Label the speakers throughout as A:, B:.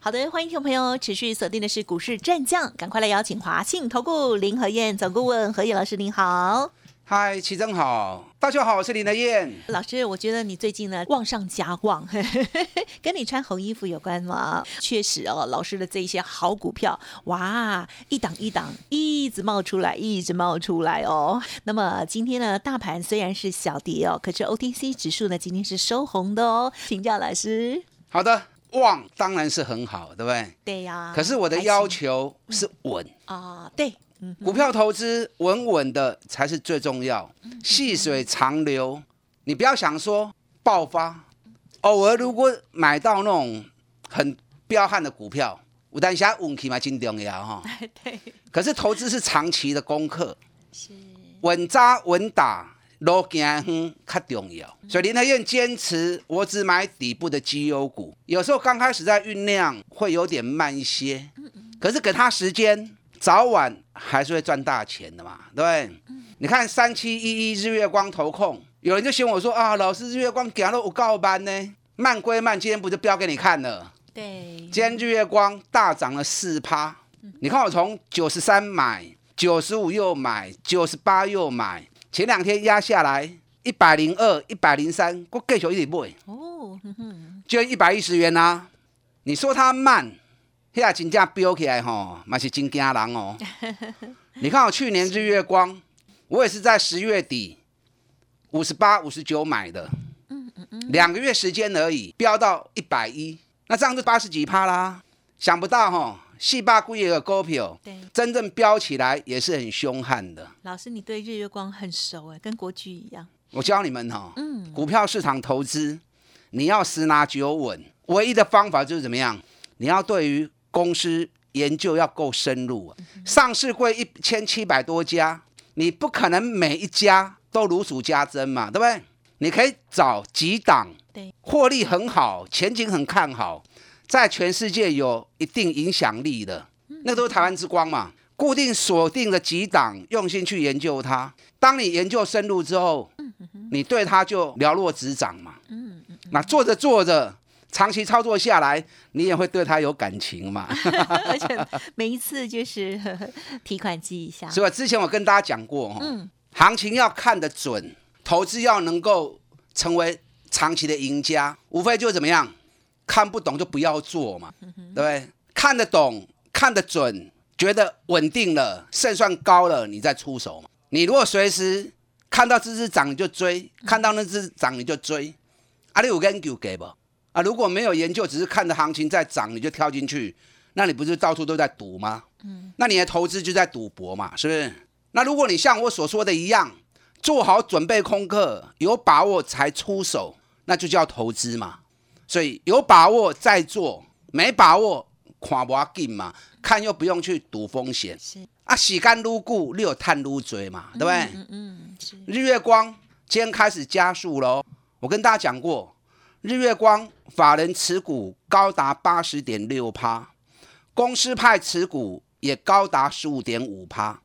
A: 好的，欢迎听众朋友持续锁定的是股市战将，赶快来邀请华信投顾林和燕总顾问何燕老师，您好。
B: 嗨，齐正好，大家好，我是林德燕
A: 老师。我觉得你最近呢旺上加旺，跟你穿红衣服有关吗？确实哦，老师的这一些好股票，哇，一档一档一直冒出来，一直冒出来哦。那么今天呢，大盘虽然是小跌哦，可是 OTC 指数呢今天是收红的哦。请教老师。
B: 好的。旺当然是很好，对不对？
A: 对呀。
B: 可是我的要求是稳
A: 啊，对，
B: 股票投资稳稳的才是最重要，细水长流。你不要想说爆发，偶尔如果买到那种很彪悍的股票，我担心运气嘛，真重要哈。
A: 对。
B: 可是投资是长期的功课，是稳扎稳打。路行远较重要，所以林德燕坚持我只买底部的绩优股。有时候刚开始在酝酿会有点慢一些，可是给他时间，早晚还是会赚大钱的嘛，对不对？你看三七一一日月光投控，有人就嫌我说啊，老师日月光讲了我告班呢，慢归慢，今天不就标给你看了？
A: 对，
B: 今天日月光大涨了四趴，你看我从九十三买，九十五又买，九十八又买。前两天压下来一百零二、一百零三，我继续一直买。哦，就一百一十元呐。你说它慢，现在金价飙起来吼，那是真惊人哦。你看我去年日月光，我也是在十月底五十八、五十九买的。嗯嗯嗯。两个月时间而已，飙到一百一，那这样就八十几趴啦。想不到哈。细霸股也有股票，对，真正飙起来也是很凶悍的。
A: 老师，你对日月光很熟哎，跟国巨一样。
B: 我教你们哈，嗯，股票市场投资，你要十拿九稳，唯一的方法就是怎么样？你要对于公司研究要够深入。上市柜一千七百多家，你不可能每一家都如数家珍嘛，对不对？你可以找几档，对，获利很好，前景很看好。在全世界有一定影响力的，那都是台湾之光嘛。固定锁定的几档，用心去研究它。当你研究深入之后，你对它就了若指掌嘛。那做着做着，长期操作下来，你也会对它有感情嘛。
A: 而且每一次就是提款机一下。
B: 是吧？之前我跟大家讲过，嗯，行情要看得准，投资要能够成为长期的赢家，无非就是怎么样。看不懂就不要做嘛，对不对？看得懂、看得准，觉得稳定了、胜算高了，你再出手嘛。你如果随时看到这只涨你就追，看到那只涨你就追，啊，你有研究给不？啊，如果没有研究，只是看着行情在涨你就跳进去，那你不是到处都在赌吗？嗯，那你的投资就在赌博嘛，是不是？那如果你像我所说的一样，做好准备功课，有把握才出手，那就叫投资嘛。所以有把握再做，没把握看不紧嘛，看又不用去赌风险。是啊，洗干撸固，你有探撸追嘛，对不对？嗯嗯。日月光今天开始加速喽。我跟大家讲过，日月光法人持股高达八十点六趴，公司派持股也高达十五点五趴。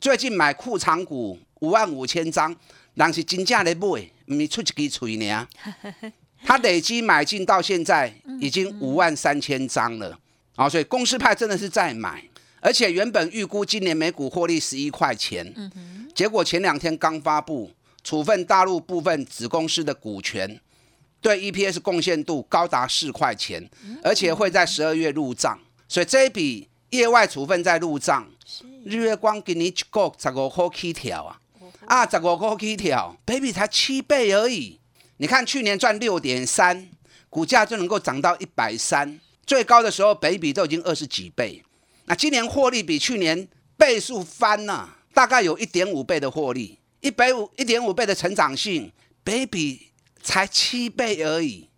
B: 最近买库藏股五万五千张，人是真正的买，唔是出一支嘴呢。他累积买进到现在已经五万三千张了，啊，所以公司派真的是在买，而且原本预估今年每股获利十一块钱，结果前两天刚发布处分大陆部分子公司的股权，对 EPS 贡献度高达四块钱，而且会在十二月入账，所以这一笔业外处分在入账，日月光给你一个十五块起跳啊，啊，十五块起跳，baby 才七倍而已。你看去年赚六点三，股价就能够涨到一百三，最高的时候北比都已经二十几倍。那今年获利比去年倍数翻了，大概有一点五倍的获利，一百五一点五倍的成长性，北比才七倍而已。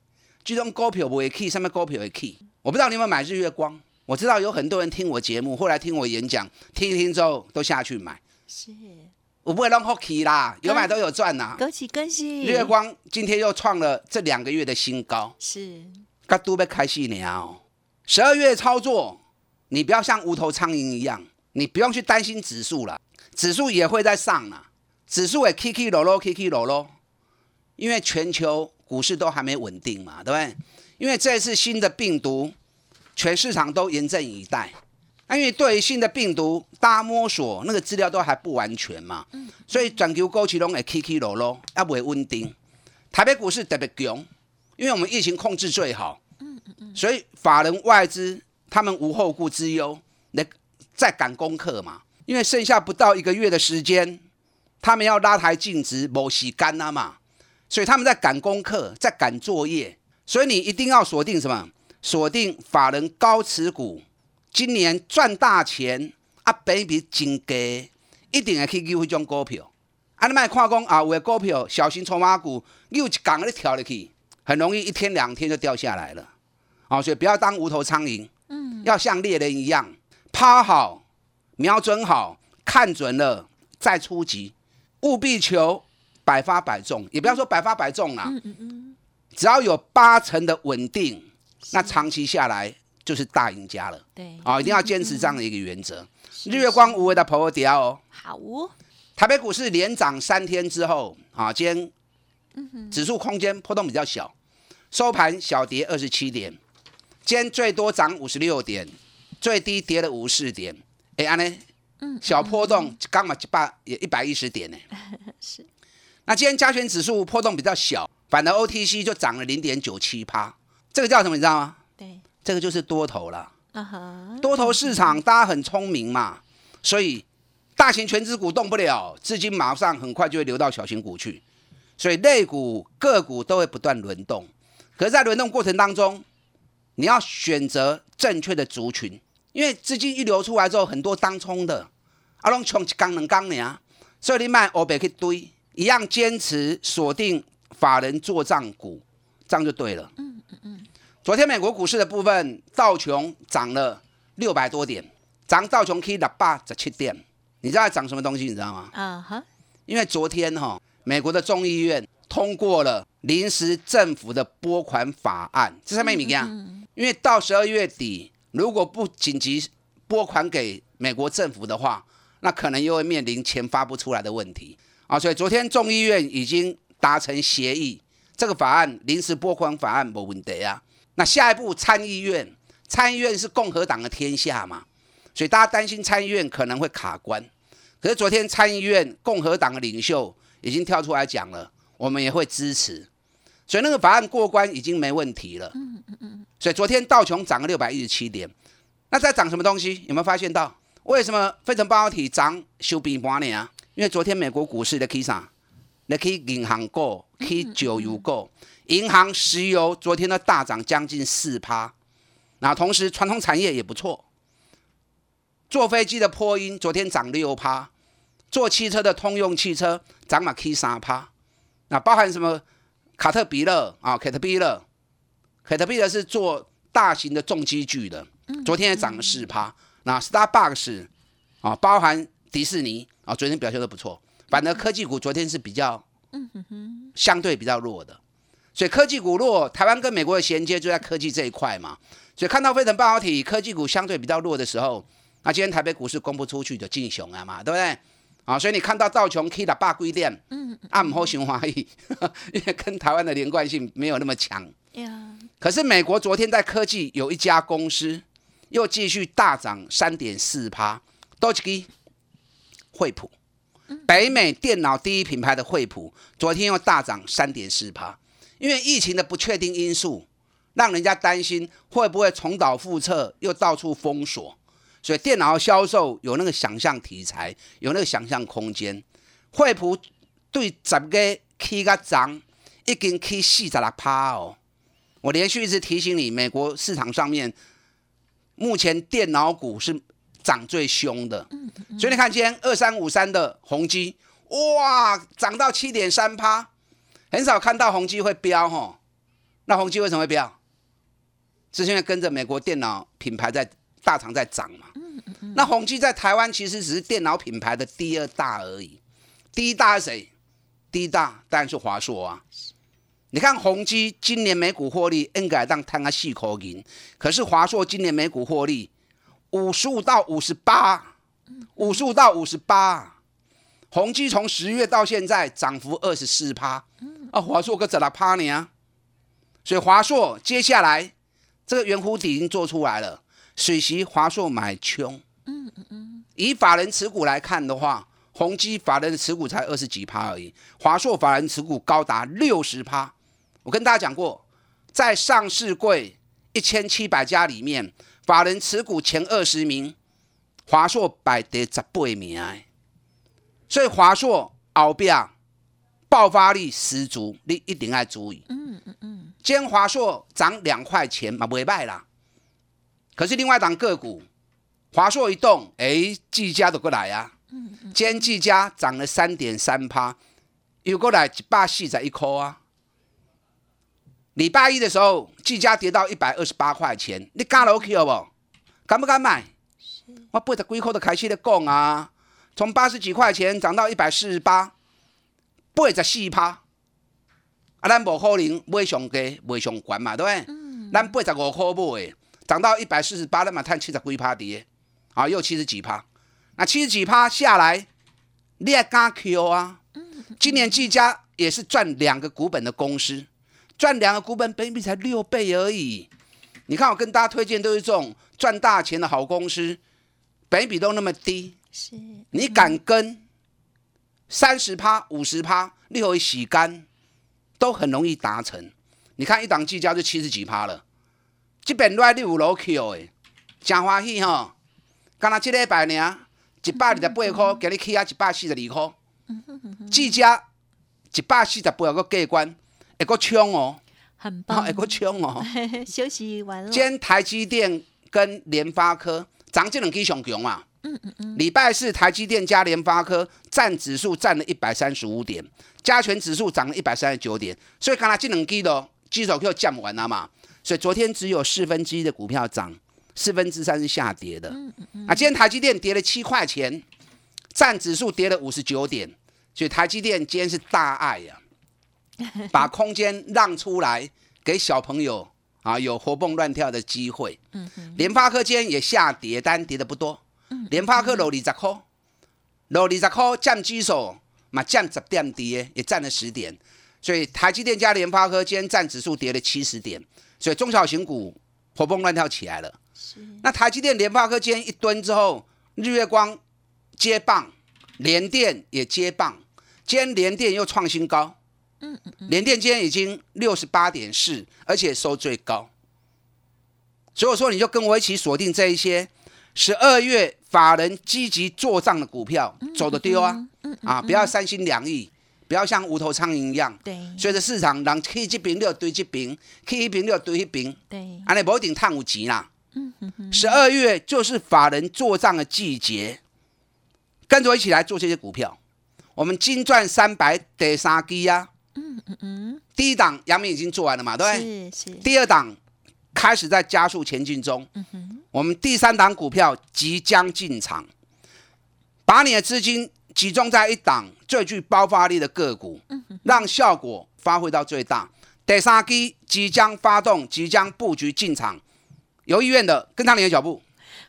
B: 这种股票不会 key，上面股票会 key。我不知道你有没有买日月光，我知道有很多人听我节目，后来听我演讲，听一听之后都下去买。是，我不会弄 hockey 啦，有买都有赚呐。
A: 恭喜恭喜！
B: 日月光今天又创了这两个月的新高，
A: 是，
B: 噶都被开戏了。十二月操作，你不要像无头苍蝇一样，你不用去担心指数了，指数也会在上了，指数也 K K 落落 K K 落落，因为全球股市都还没稳定嘛，对不对？因为这次新的病毒，全市场都严阵以待。因为对于新的病毒，大家摸索那个资料都还不完全嘛，所以全球股市拢会起起落落，也不会稳定。台北股市特别强，因为我们疫情控制最好，所以法人外资他们无后顾之忧，来在赶功课嘛。因为剩下不到一个月的时间，他们要拉抬净值，某洗干了嘛，所以他们在赶功课，在赶作业。所以你一定要锁定什么？锁定法人高持股。今年赚大钱啊，比比真低，一定会去救迄种股票。啊，你卖看讲啊，有的股票小型筹码股，又一港你跳入去，很容易一天两天就掉下来了。啊，所以不要当无头苍蝇，嗯，要像猎人一样，趴好，瞄准好，看准了再出击，务必求百发百中，也不要说百发百中啦，嗯嗯嗯，只要有八成的稳定，那长期下来。就是大赢家了，
A: 对，
B: 啊，一定要坚持这样的一个原则。日月光无为的破底哦，
A: 好哦。
B: 台北股市连涨三天之后，啊，今天指数空间波动比较小，收盘小跌二十七点，今天最多涨五十六点，最低跌了五十四点。哎，安呢？嗯，小波动刚嘛一百也一百一十点呢。是。那今天加权指数波动比较小，反而 OTC 就涨了零点九七趴，这个叫什么？你知道吗？
A: 对。
B: 这个就是多头了，多头市场大家很聪明嘛，所以大型全资股动不了，资金马上很快就会流到小型股去，所以类股个股都会不断轮动。可是，在轮动过程当中，你要选择正确的族群，因为资金一流出来之后，很多当冲的，阿龙穷刚能刚呢，所以你买欧北去堆，一样坚持锁定法人做账股，这样就对了。嗯嗯嗯。昨天美国股市的部分，道琼涨了六百多点，涨道琼 K 的八十七点。你知道涨什么东西？你知道吗？啊哈！因为昨天哈，美国的众议院通过了临时政府的拨款法案，这上面怎么样？因为到十二月底，如果不紧急拨款给美国政府的话，那可能又会面临钱发不出来的问题啊。所以昨天众议院已经达成协议，这个法案临时拨款法案没问题啊。那下一步参议院，参议院是共和党的天下嘛，所以大家担心参议院可能会卡关。可是昨天参议院共和党的领袖已经跳出来讲了，我们也会支持，所以那个法案过关已经没问题了。嗯嗯嗯。所以昨天道琼涨了六百一十七点，那在涨什么东西？有没有发现到？为什么非成半导体涨收平半呢？啊？因为昨天美国股市的 K 啥？那 K 银行股，K 九油股。银行、石油昨天的大涨将近四趴，那同时传统产业也不错。坐飞机的波音昨天涨六趴，坐汽车的通用汽车涨了 K 三趴，那包含什么？卡特彼勒啊，卡特彼勒，卡特彼勒是做大型的重机具的，昨天也涨了四趴。那 Starbucks 啊，包含迪士尼啊，昨天表现的不错。反而科技股昨天是比较，相对比较弱的。所以科技股弱，台湾跟美国的衔接就在科技这一块嘛。所以看到非腾半导体科技股相对比较弱的时候，那今天台北股市公布出去就进熊了嘛，对不对？啊，所以你看到道琼 K 的八规店，嗯，按摩熊华裔，因为跟台湾的连贯性没有那么强。可是美国昨天在科技有一家公司又继续大涨三点四趴，多吉，惠普，北美电脑第一品牌的惠普，昨天又大涨三点四趴。因为疫情的不确定因素，让人家担心会不会重蹈覆辙，又到处封锁，所以电脑销售有那个想象题材，有那个想象空间。惠普对十个 K 个涨，已经 K 四十六趴哦。我连续一直提醒你，美国市场上面目前电脑股是涨最凶的。所以你看今天二三五三的宏基，哇，涨到七点三趴。很少看到宏基会飙吼，那宏基为什么会飙？是因为跟着美国电脑品牌在大厂在涨嘛。那宏基在台湾其实只是电脑品牌的第二大而已，第一大是谁？第一大当然是华硕啊。你看宏基今年每股获利应该当摊个细口银，可是华硕今年每股获利五十五到五十八，五十五到五十八。宏基从十月到现在涨幅二十四趴，啊，华硕个怎么趴呢？所以华硕接下来这个圆弧底已经做出来了，水席华硕买穷。嗯嗯嗯。以法人持股来看的话，宏基法人的持股才二十几趴而已，华硕法人持股高达六十趴。我跟大家讲过，在上市柜一千七百家里面，法人持股前二十名，华硕摆第十八名。所以华硕后边爆发力十足，你一定要注意。嗯嗯嗯。今华硕涨两块钱嘛，未卖啦。可是另外一档个股，华硕一动，哎，技嘉都过来啊。嗯嗯。今天技嘉涨了三点三趴，又过来一百四十一颗啊。礼拜一的时候，技嘉跌到一百二十八块钱，你敢落去不？敢不敢买？我八十几块都开始咧讲啊，从八十几块钱涨到一百四十八，八十四趴。啊，咱无可能买上低，买上悬嘛，对不对？咱八十五块买，涨到一百四十八，咱嘛赚七十几趴跌，啊，又七十几趴。那七十几趴下来，你也敢 Q 啊？今年技嘉也是赚两个股本的公司。赚两个股本，本比才六倍而已。你看，我跟大家推荐都是这种赚大钱的好公司，本比都那么低。是，你敢跟三十趴、五十趴，你可以洗干，都很容易达成。你看一档计价就七十几趴了，这边来你有楼 Q 诶，真欢喜哈！刚才这礼拜呢，一百二十八块，给你起啊一百四十二块，计价一百四十八个过关。一个冲哦，
A: 很棒，
B: 一个冲哦。
A: 休息完了。
B: 今天台积电跟联发科涨这两支上强嘛？嗯嗯嗯。礼拜四台积电加联发科占指数占了一百三十五点，加权指数涨了一百三十九点，所以刚才这两支的基手就降完了嘛。所以昨天只有四分之一的股票涨，四分之三是下跌的。嗯嗯嗯。啊，今天台积电跌了七块钱，占指数跌了五十九点，所以台积电今天是大爱呀。把空间让出来给小朋友啊，有活蹦乱跳的机会。嗯联发科今天也下跌，但跌的不多。嗯。联发科落二十块，落二十块占基数嘛，占十点跌，也占了十点。所以台积电加联发科今天占指数跌了七十点，所以中小型股活蹦乱跳起来了。是。那台积电、联发科今天一蹲之后，日月光接棒，联电也接棒，今天联电又创新高。嗯嗯嗯，联电今天已经六十八点四，而且收最高。所以说，你就跟我一起锁定这一些十二月法人积极做账的股票，走的丢啊！啊，不要三心两意，不要像无头苍蝇一样。对，随着市场让 K 这边六堆这边，K 一边六堆一边。对，安尼不一定探有钱啦。十二月就是法人做账的季节，跟着我一起来做这些股票。我们金赚三百第三基呀。嗯嗯嗯，第一档杨明已经做完了嘛，对不对？是是。第二档开始在加速前进中。嗯。我们第三档股票即将进场，把你的资金集中在一档最具爆发力的个股，让效果发挥到最大。第三基即将发动，即将布局进场，有意愿的跟上你的脚步。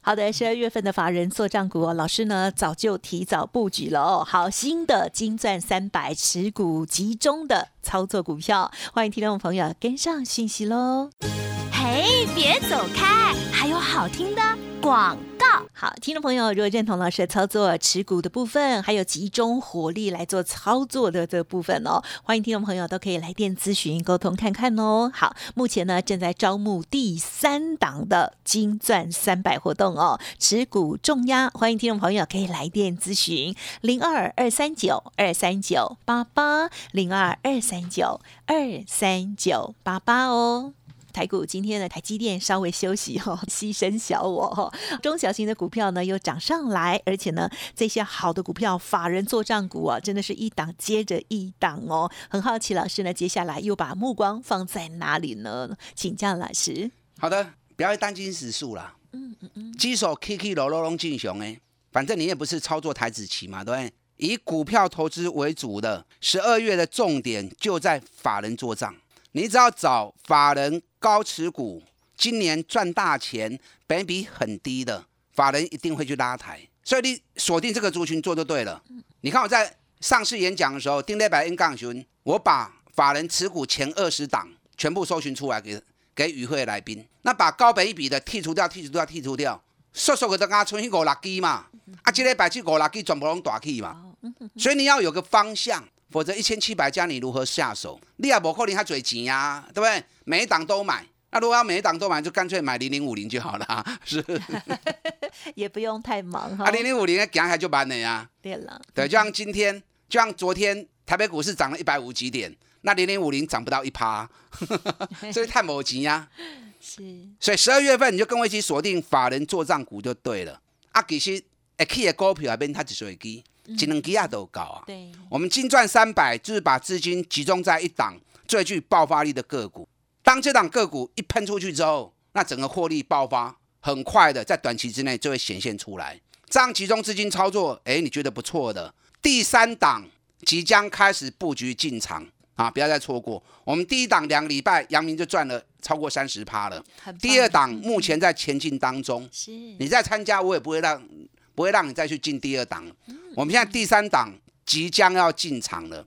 A: 好的，十二月份的法人做账股，老师呢早就提早布局了哦。好，新的金钻三百持股集中的操作股票，欢迎听众朋友跟上讯息喽。哎，别走开，还有好听的广告。好，听众朋友，如果认同老师的操作，持股的部分，还有集中火力来做操作的这部分哦，欢迎听众朋友都可以来电咨询沟通看看哦。好，目前呢正在招募第三档的金钻三百活动哦，持股重压，欢迎听众朋友可以来电咨询零二二三九二三九八八零二二三九二三九八八哦。台股今天的台积电稍微休息哦，牺牲小我哦，中小型的股票呢又涨上来，而且呢这些好的股票法人做账股啊，真的是一档接着一档哦。很好奇老师呢接下来又把目光放在哪里呢？请教老师。
B: 好的，不要担心指数啦，嗯嗯嗯，基手 K K 罗罗龙进雄哎，反正你也不是操作台子棋嘛，对不对？以股票投资为主的，十二月的重点就在法人做账。你只要找法人高持股，今年赚大钱，本比很低的，法人一定会去拉抬。所以你锁定这个族群做就对了。你看我在上市演讲的时候，丁磊百 N 杠群，我把法人持股前二十档全部搜寻出来给给与会来宾，那把高本一比的剔除掉，剔除掉，剔除掉，缩缩个都刚存去五六支嘛，啊，这个百去五六支全部拢大起嘛。所以你要有个方向，否则一千七百家你如何下手？你也无可能还嘴钱呀，对不对？每一档都买，那如果要每一档都买，就干脆买零零五零就好了，是。
A: 也不用太忙哈。
B: 啊，零零五零的行还就慢了呀。
A: 对了，
B: 对，就像今天，就像昨天台北股市涨了一百五几点，那零零五零涨不到一趴，所以太冇钱呀。是。所以十二月份你就跟我一起锁定法人做账股就对了。啊，其实 A K 的股票那边它只是基，只能基啊都高啊。
A: 对。
B: 我们金赚三百，就是把资金集中在一档最具爆发力的个股。当这档个股一喷出去之后，那整个获利爆发。很快的，在短期之内就会显现出来。这样集中资金操作，哎，你觉得不错的。第三档即将开始布局进场啊，不要再错过。我们第一档两个礼拜，阳明就赚了超过三十趴了。第二档目前在前进当中，是你在参加，我也不会让不会让你再去进第二档。我们现在第三档即将要进场了。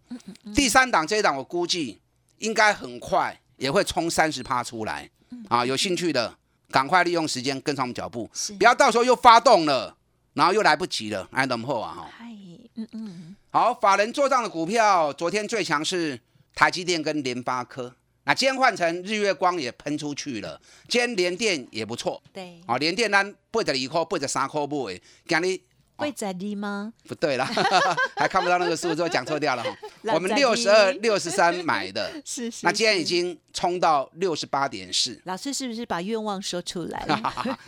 B: 第三档这一档，我估计应该很快也会冲三十趴出来啊。有兴趣的。赶快利用时间跟上我们脚步，不要到时候又发动了，然后又来不及了。哎，等后啊哈。嗯嗯。好，法人做账的股票，昨天最强是台积电跟联发科，那今天换成日月光也喷出去了，今天联电也不错。
A: 对。
B: 哦，联电单八十二块，八十三块不？今日。
A: 会在低吗？
B: 不对啦，还看不到那个数字，我讲错掉了哈。我们六十二、六十三买的，
A: 是是。
B: 那今天已经冲到六十八点四。
A: 老师是不是把愿望说出来了？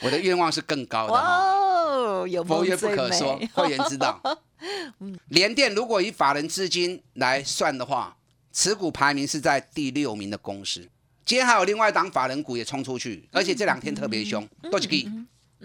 B: 我的愿望是更高的哦，
A: 有
B: 佛曰不可说，会员知道。联电如果以法人资金来算的话，持股排名是在第六名的公司。今天还有另外一档法人股也冲出去，而且这两天特别凶，多几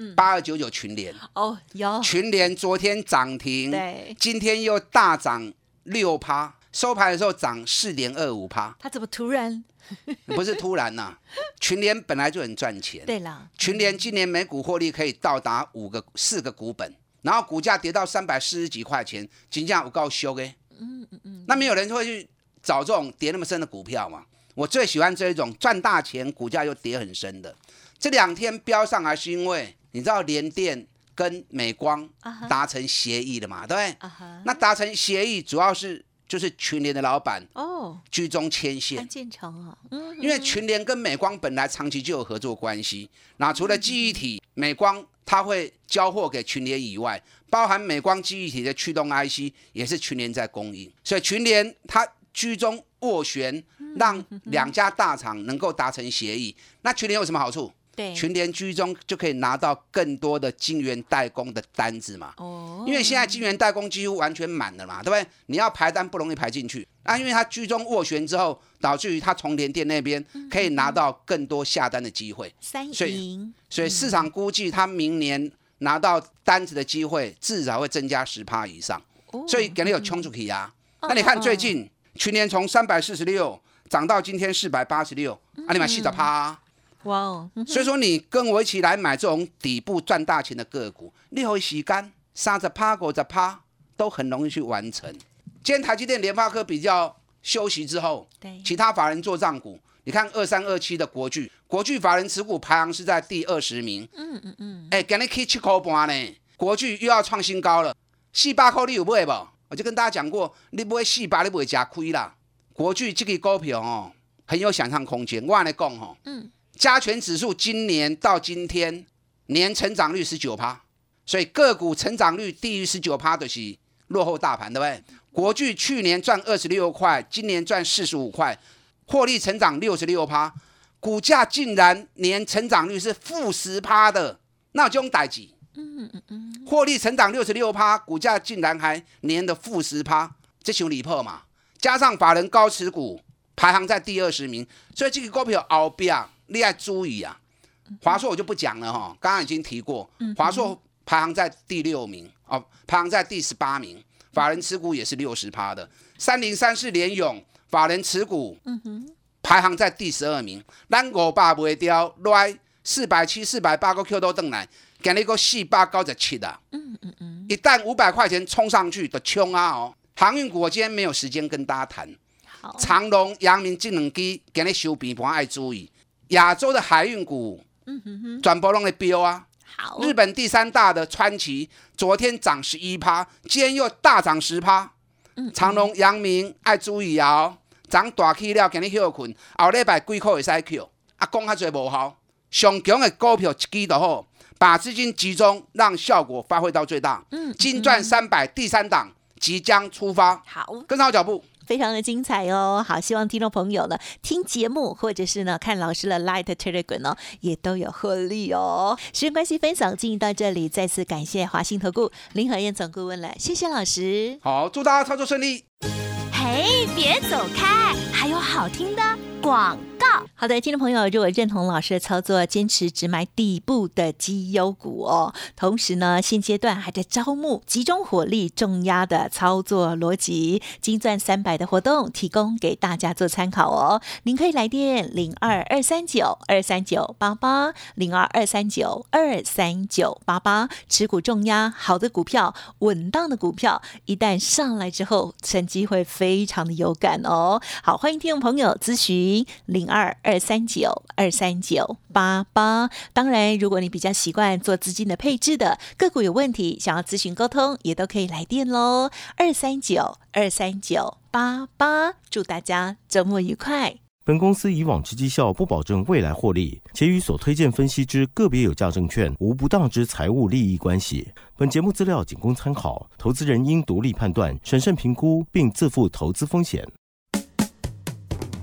B: 个。八二九九群联
A: 哦，有
B: 群联昨天涨停，
A: 对，
B: 今天又大涨六趴，收盘的时候涨四点二五趴。
A: 它怎么突然？
B: 不是突然呐，群联本来就很赚钱。
A: 对啦，
B: 群联今年每股获利可以到达五个四个股本，然后股价跌到三百四十几块钱，金价我告修哎。嗯嗯嗯。那没有人会去找这种跌那么深的股票嘛？我最喜欢这一种赚大钱，股价又跌很深的。这两天飙上来是因为。你知道联电跟美光达成协议了嘛？对不对？那达成协议主要是就是群联的老板哦居中牵线，
A: 建成啊，
B: 因为群联跟美光本来长期就有合作关系。那除了记忆体，美光它会交货给群联以外，包含美光记忆体的驱动 IC 也是群联在供应，所以群联它居中斡旋，让两家大厂能够达成协议。那群联有什么好处？群联居中就可以拿到更多的晶圆代工的单子嘛？哦，因为现在晶圆代工几乎完全满了嘛，对不对？你要排单不容易排进去。那因为它居中斡旋之后，导致于它从联电那边可以拿到更多下单的机会。
A: 三
B: 赢，所以市场估计它明年拿到单子的机会至少会增加十趴以上。所以给你有冲出去啊。那你看最近群联从三百四十六涨到今天四百八十六，啊，你买四十趴。哇哦！所以说你跟我一起来买这种底部赚大钱的个股，六会洗干三十趴、五十趴都很容易去完成。今天台积电、联发科比较休息之后，对其他法人做账股，你看二三二七的国巨，国巨法人持股排行是在第二十名。嗯嗯嗯。哎，今日去七块半呢，国巨又要创新高了。四百块你有买不？我就跟大家讲过，你不会四百，你不会吃亏啦。国巨这个股票哦，很有想象空间。我来讲哦，嗯。加权指数今年到今天年成长率十九趴，所以个股成长率低于十九趴的是落后大盘，对不对？国巨去年赚二十六块，今年赚四十五块，获利成长六十六趴，股价竟然年成长率是负十趴的，那这种代级，嗯嗯嗯，获利成长六十六趴，股价竟然还年的负十趴，这就离谱嘛！加上法人高持股排行在第二十名，所以这个股票后边。你要注意啊，华硕我就不讲了哈，刚刚已经提过，华硕排行在第六名哦，排行在第十八名，法人持股也是六十趴的。三零三四联勇，法人持股，嗯哼，排行在第十二名。咱五百卖掉，来四百七、四百八个 Q 都登来，给你个四百九十七啊。嗯嗯嗯，一旦五百块钱冲上去的冲啊哦！航运股我今天没有时间跟大家谈。
A: 好，
B: 长隆、阳明这两支给你收平盘，爱注意。亚洲的海运股，嗯哼哼，全部拢在飙啊。
A: 好，
B: 日本第三大的川崎，昨天涨十一趴，今天又大涨十趴。长隆、阳明爱注意哦，涨大起了，今日休困，后礼拜几块会使去？啊，讲较侪无效，上强的股票一支就好，把资金集中，让效果发挥到最大。嗯，金钻三百第三档即将出发，
A: 好，
B: 跟上我脚步。
A: 非常的精彩哦！好，希望听众朋友呢听节目或者是呢看老师的 Light Telegram 哦，也都有获利哦。时间关系，分享进行到这里，再次感谢华信投顾林和燕总顾问了，谢谢老师。
B: 好，祝大家操作顺利。
A: 嘿，别走开，还有好听的广。好的，听众朋友，如果认同老师的操作，坚持只买底部的绩优股哦。同时呢，现阶段还在招募集中火力重压的操作逻辑，金钻三百的活动提供给大家做参考哦。您可以来电零二二三九二三九八八零二二三九二三九八八，持股重压好的股票，稳当的股票，一旦上来之后，成绩会非常的有感哦。好，欢迎听众朋友咨询零二二。二三九二三九八八，当然，如果你比较习惯做资金的配置的个股有问题，想要咨询沟通，也都可以来电喽。二三九二三九八八，祝大家周末愉快。
C: 本公司以往之绩效不保证未来获利，且与所推荐分析之个别有价证券无不当之财务利益关系。本节目资料仅供参考，投资人应独立判断、审慎评估，并自负投资风险。